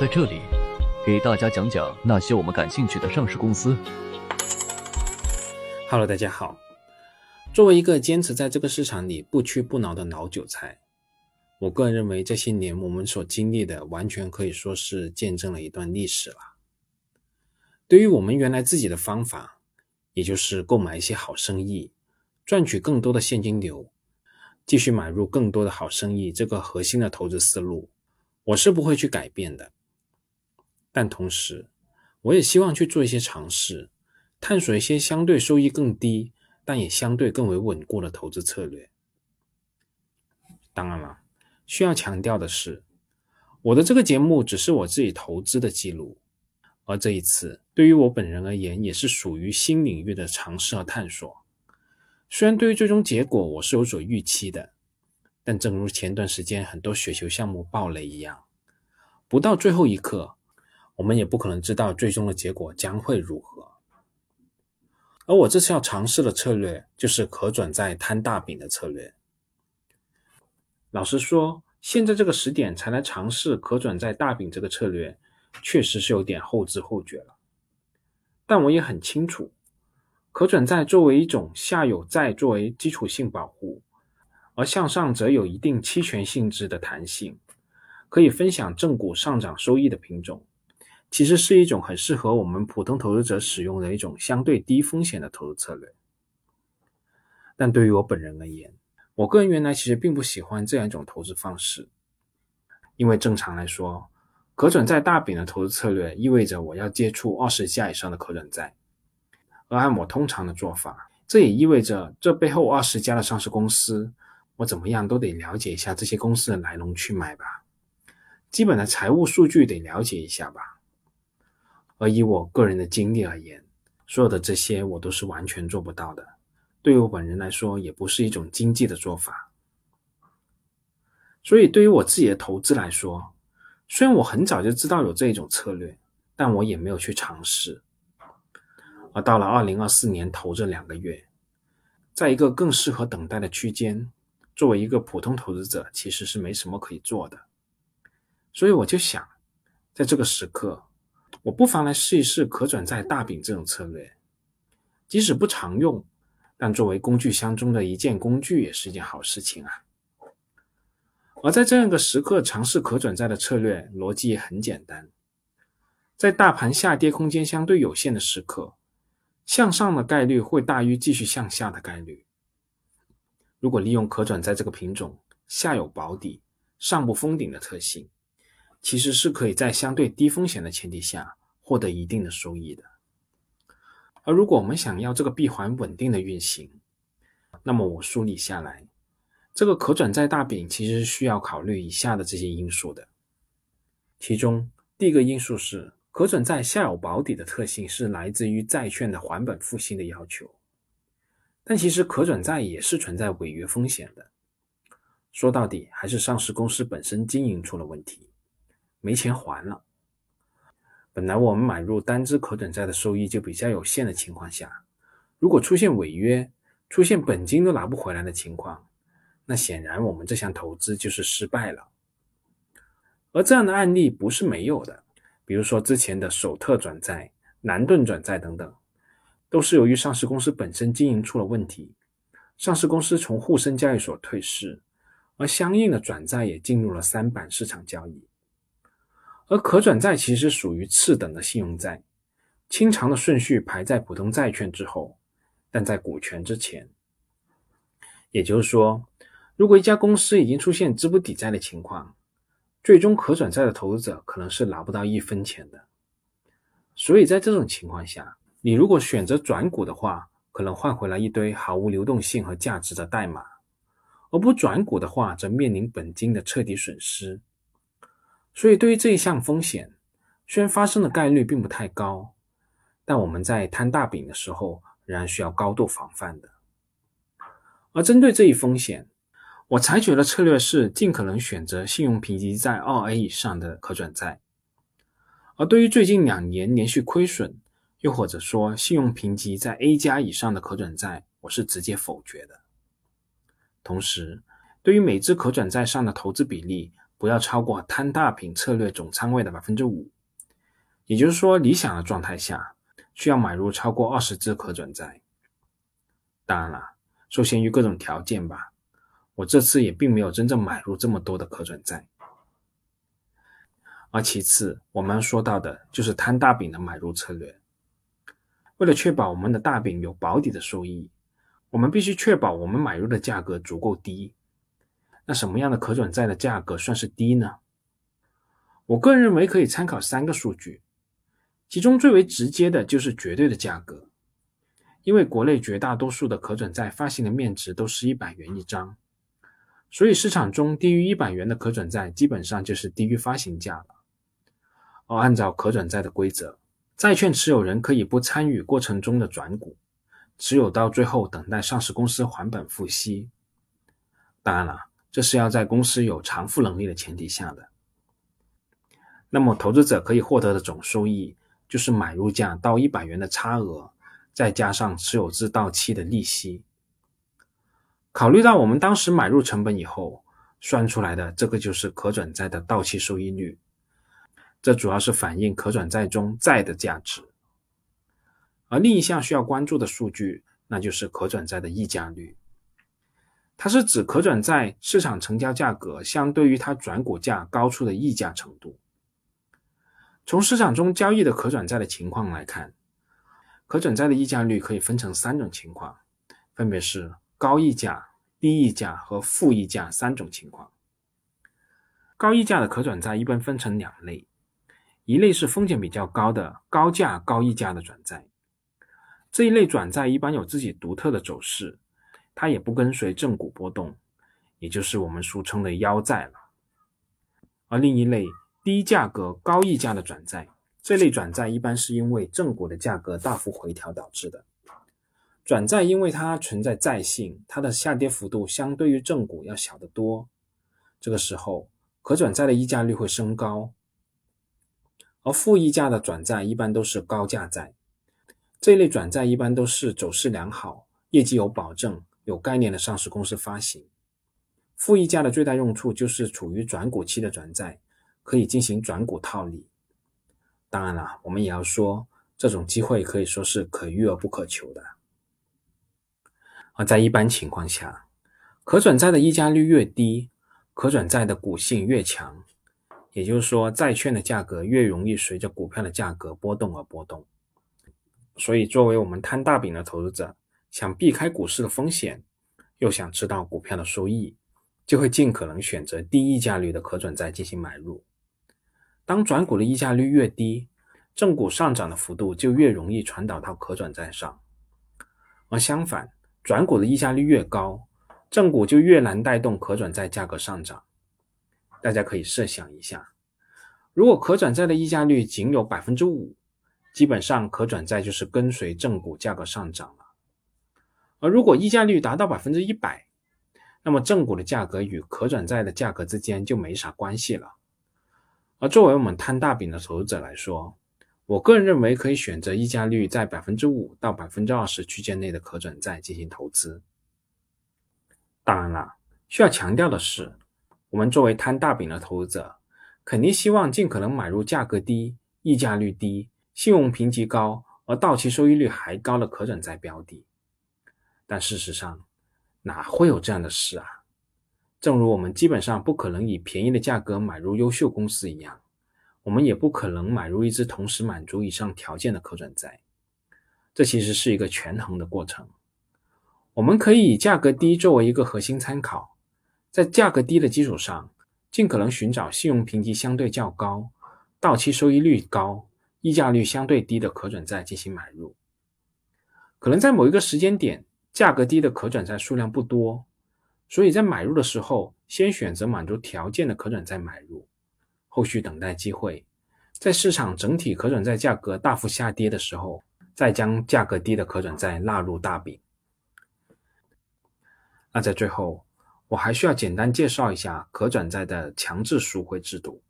在这里给大家讲讲那些我们感兴趣的上市公司。Hello，大家好。作为一个坚持在这个市场里不屈不挠的老韭菜，我个人认为这些年我们所经历的，完全可以说是见证了一段历史了。对于我们原来自己的方法，也就是购买一些好生意，赚取更多的现金流，继续买入更多的好生意，这个核心的投资思路，我是不会去改变的。但同时，我也希望去做一些尝试，探索一些相对收益更低，但也相对更为稳固的投资策略。当然了，需要强调的是，我的这个节目只是我自己投资的记录，而这一次对于我本人而言，也是属于新领域的尝试和探索。虽然对于最终结果我是有所预期的，但正如前段时间很多雪球项目爆雷一样，不到最后一刻。我们也不可能知道最终的结果将会如何，而我这次要尝试的策略就是可转债摊大饼的策略。老实说，现在这个时点才来尝试可转债大饼这个策略，确实是有点后知后觉了。但我也很清楚，可转债作为一种下有债作为基础性保护，而向上则有一定期权性质的弹性，可以分享正股上涨收益的品种。其实是一种很适合我们普通投资者使用的一种相对低风险的投资策略。但对于我本人而言，我个人原来其实并不喜欢这样一种投资方式，因为正常来说，可转债大饼的投资策略意味着我要接触二十家以上的可转债，而按我通常的做法，这也意味着这背后二十家的上市公司，我怎么样都得了解一下这些公司的来龙去脉吧，基本的财务数据得了解一下吧。而以我个人的经历而言，所有的这些我都是完全做不到的。对于我本人来说，也不是一种经济的做法。所以，对于我自己的投资来说，虽然我很早就知道有这一种策略，但我也没有去尝试。而到了二零二四年头这两个月，在一个更适合等待的区间，作为一个普通投资者，其实是没什么可以做的。所以我就想，在这个时刻。我不妨来试一试可转债大饼这种策略，即使不常用，但作为工具箱中的一件工具也是一件好事情啊。而在这样一个时刻尝试可转债的策略，逻辑也很简单，在大盘下跌空间相对有限的时刻，向上的概率会大于继续向下的概率。如果利用可转债这个品种下有保底、上不封顶的特性。其实是可以在相对低风险的前提下获得一定的收益的。而如果我们想要这个闭环稳定的运行，那么我梳理下来，这个可转债大饼其实是需要考虑以下的这些因素的。其中第一个因素是可转债下有保底的特性是来自于债券的还本付息的要求，但其实可转债也是存在违约风险的。说到底还是上市公司本身经营出了问题。没钱还了。本来我们买入单只可转债的收益就比较有限的情况下，如果出现违约、出现本金都拿不回来的情况，那显然我们这项投资就是失败了。而这样的案例不是没有的，比如说之前的首特转债、南顿转债等等，都是由于上市公司本身经营出了问题，上市公司从沪深交易所退市，而相应的转债也进入了三板市场交易。而可转债其实属于次等的信用债，清偿的顺序排在普通债券之后，但在股权之前。也就是说，如果一家公司已经出现资不抵债的情况，最终可转债的投资者可能是拿不到一分钱的。所以在这种情况下，你如果选择转股的话，可能换回来一堆毫无流动性和价值的代码；而不转股的话，则面临本金的彻底损失。所以，对于这一项风险，虽然发生的概率并不太高，但我们在摊大饼的时候，仍然需要高度防范的。而针对这一风险，我采取的策略是尽可能选择信用评级在二 A 以上的可转债。而对于最近两年连续亏损，又或者说信用评级在 A 加以上的可转债，我是直接否决的。同时，对于每只可转债上的投资比例，不要超过摊大饼策略总仓位的百分之五。也就是说，理想的状态下，需要买入超过二十只可转债。当然了，受限于各种条件吧，我这次也并没有真正买入这么多的可转债。而其次，我们说到的就是摊大饼的买入策略。为了确保我们的大饼有保底的收益，我们必须确保我们买入的价格足够低。那什么样的可转债的价格算是低呢？我个人认为可以参考三个数据，其中最为直接的就是绝对的价格，因为国内绝大多数的可转债发行的面值都是一百元一张，所以市场中低于一百元的可转债基本上就是低于发行价了。而按照可转债的规则，债券持有人可以不参与过程中的转股，持有到最后等待上市公司还本付息。当然了。这是要在公司有偿付能力的前提下的。那么，投资者可以获得的总收益就是买入价到一百元的差额，再加上持有至到期的利息。考虑到我们当时买入成本以后，算出来的这个就是可转债的到期收益率。这主要是反映可转债中债的价值。而另一项需要关注的数据，那就是可转债的溢价率。它是指可转债市场成交价格相对于它转股价高出的溢价程度。从市场中交易的可转债的情况来看，可转债的溢价率可以分成三种情况，分别是高溢价、低溢价和负溢价三种情况。高溢价的可转债一般分成两类，一类是风险比较高的高价高溢价的转债，这一类转债一般有自己独特的走势。它也不跟随正股波动，也就是我们俗称的腰债了。而另一类低价格高溢价的转债，这类转债一般是因为正股的价格大幅回调导致的。转债因为它存在债性，它的下跌幅度相对于正股要小得多。这个时候，可转债的溢价率会升高。而负溢价的转债一般都是高价债，这类转债一般都是走势良好，业绩有保证。有概念的上市公司发行负溢价的最大用处就是处于转股期的转债可以进行转股套利。当然了，我们也要说，这种机会可以说是可遇而不可求的。而在一般情况下，可转债的溢价率越低，可转债的股性越强，也就是说，债券的价格越容易随着股票的价格波动而波动。所以，作为我们摊大饼的投资者。想避开股市的风险，又想知道股票的收益，就会尽可能选择低溢价率的可转债进行买入。当转股的溢价率越低，正股上涨的幅度就越容易传导到可转债上；而相反，转股的溢价率越高，正股就越难带动可转债价格上涨。大家可以设想一下，如果可转债的溢价率仅有百分之五，基本上可转债就是跟随正股价格上涨。而如果溢价率达到百分之一百，那么正股的价格与可转债的价格之间就没啥关系了。而作为我们摊大饼的投资者来说，我个人认为可以选择溢价率在百分之五到百分之二十区间内的可转债进行投资。当然了，需要强调的是，我们作为摊大饼的投资者，肯定希望尽可能买入价格低、溢价率低、信用评级高而到期收益率还高的可转债标的。但事实上，哪会有这样的事啊？正如我们基本上不可能以便宜的价格买入优秀公司一样，我们也不可能买入一只同时满足以上条件的可转债。这其实是一个权衡的过程。我们可以以价格低作为一个核心参考，在价格低的基础上，尽可能寻找信用评级相对较高、到期收益率高、溢价率相对低的可转债进行买入。可能在某一个时间点。价格低的可转债数量不多，所以在买入的时候，先选择满足条件的可转债买入，后续等待机会，在市场整体可转债价格大幅下跌的时候，再将价格低的可转债纳入大饼。那在最后，我还需要简单介绍一下可转债的强制赎回制度。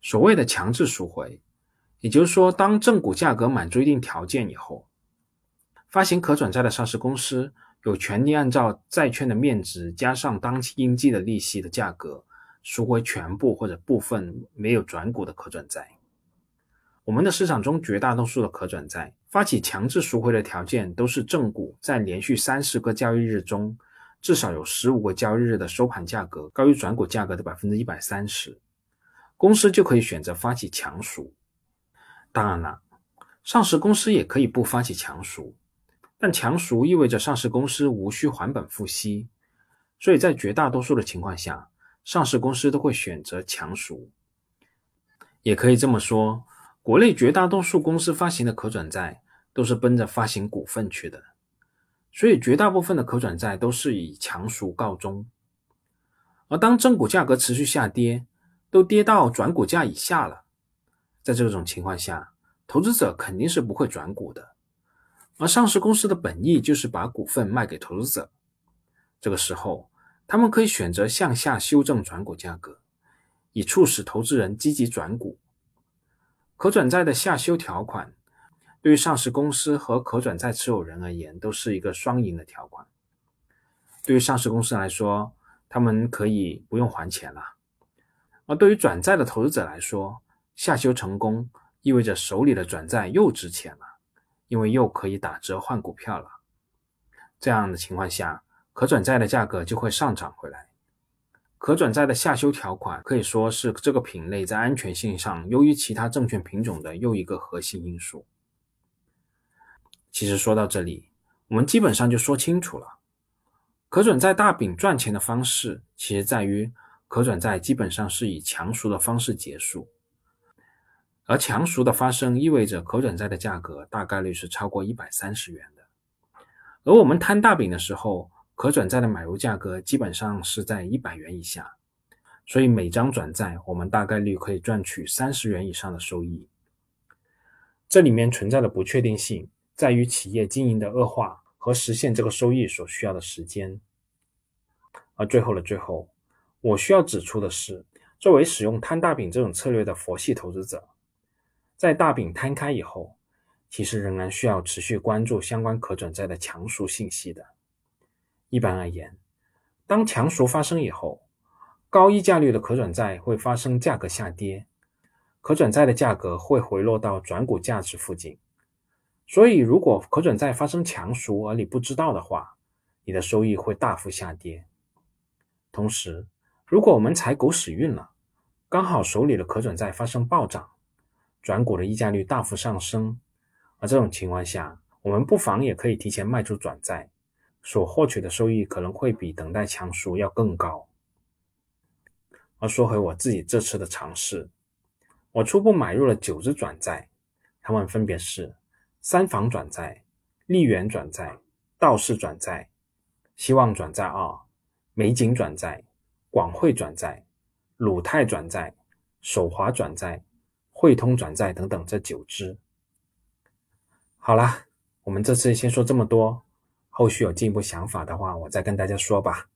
所谓的强制赎回，也就是说，当正股价格满足一定条件以后。发行可转债的上市公司有权利按照债券的面值加上当期应计的利息的价格赎回全部或者部分没有转股的可转债。我们的市场中绝大多数的可转债发起强制赎回的条件都是正股在连续三十个交易日中至少有十五个交易日的收盘价格高于转股价格的百分之一百三十，公司就可以选择发起强赎。当然了，上市公司也可以不发起强赎，但强赎意味着上市公司无需还本付息，所以在绝大多数的情况下，上市公司都会选择强赎。也可以这么说。国内绝大多数公司发行的可转债都是奔着发行股份去的，所以绝大部分的可转债都是以强赎告终。而当正股价格持续下跌，都跌到转股价以下了，在这种情况下，投资者肯定是不会转股的。而上市公司的本意就是把股份卖给投资者，这个时候，他们可以选择向下修正转股价格，以促使投资人积极转股。可转债的下修条款，对于上市公司和可转债持有人而言，都是一个双赢的条款。对于上市公司来说，他们可以不用还钱了；而对于转债的投资者来说，下修成功意味着手里的转债又值钱了，因为又可以打折换股票了。这样的情况下，可转债的价格就会上涨回来。可转债的下修条款可以说是这个品类在安全性上优于其他证券品种的又一个核心因素。其实说到这里，我们基本上就说清楚了，可转债大饼赚钱的方式，其实在于可转债基本上是以强赎的方式结束，而强赎的发生意味着可转债的价格大概率是超过一百三十元的，而我们摊大饼的时候。可转债的买入价格基本上是在一百元以下，所以每张转债我们大概率可以赚取三十元以上的收益。这里面存在的不确定性在于企业经营的恶化和实现这个收益所需要的时间。而最后的最后，我需要指出的是，作为使用摊大饼这种策略的佛系投资者，在大饼摊开以后，其实仍然需要持续关注相关可转债的强赎信息的。一般而言，当强赎发生以后，高溢价率的可转债会发生价格下跌，可转债的价格会回落到转股价值附近。所以，如果可转债发生强赎而你不知道的话，你的收益会大幅下跌。同时，如果我们踩狗屎运了，刚好手里的可转债发生暴涨，转股的溢价率大幅上升，而这种情况下，我们不妨也可以提前卖出转债。所获取的收益可能会比等待强赎要更高。而说回我自己这次的尝试，我初步买入了九只转债，它们分别是三房转债、利源转债、道氏转债、希望转债二、美景转债、广汇转债、鲁泰转债、首华转债、汇通转债等等这九只。好啦，我们这次先说这么多。后续有进一步想法的话，我再跟大家说吧。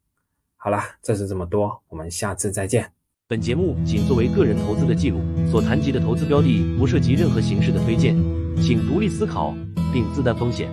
好了，这次这么多，我们下次再见。本节目仅作为个人投资的记录，所谈及的投资标的不涉及任何形式的推荐，请独立思考并自担风险。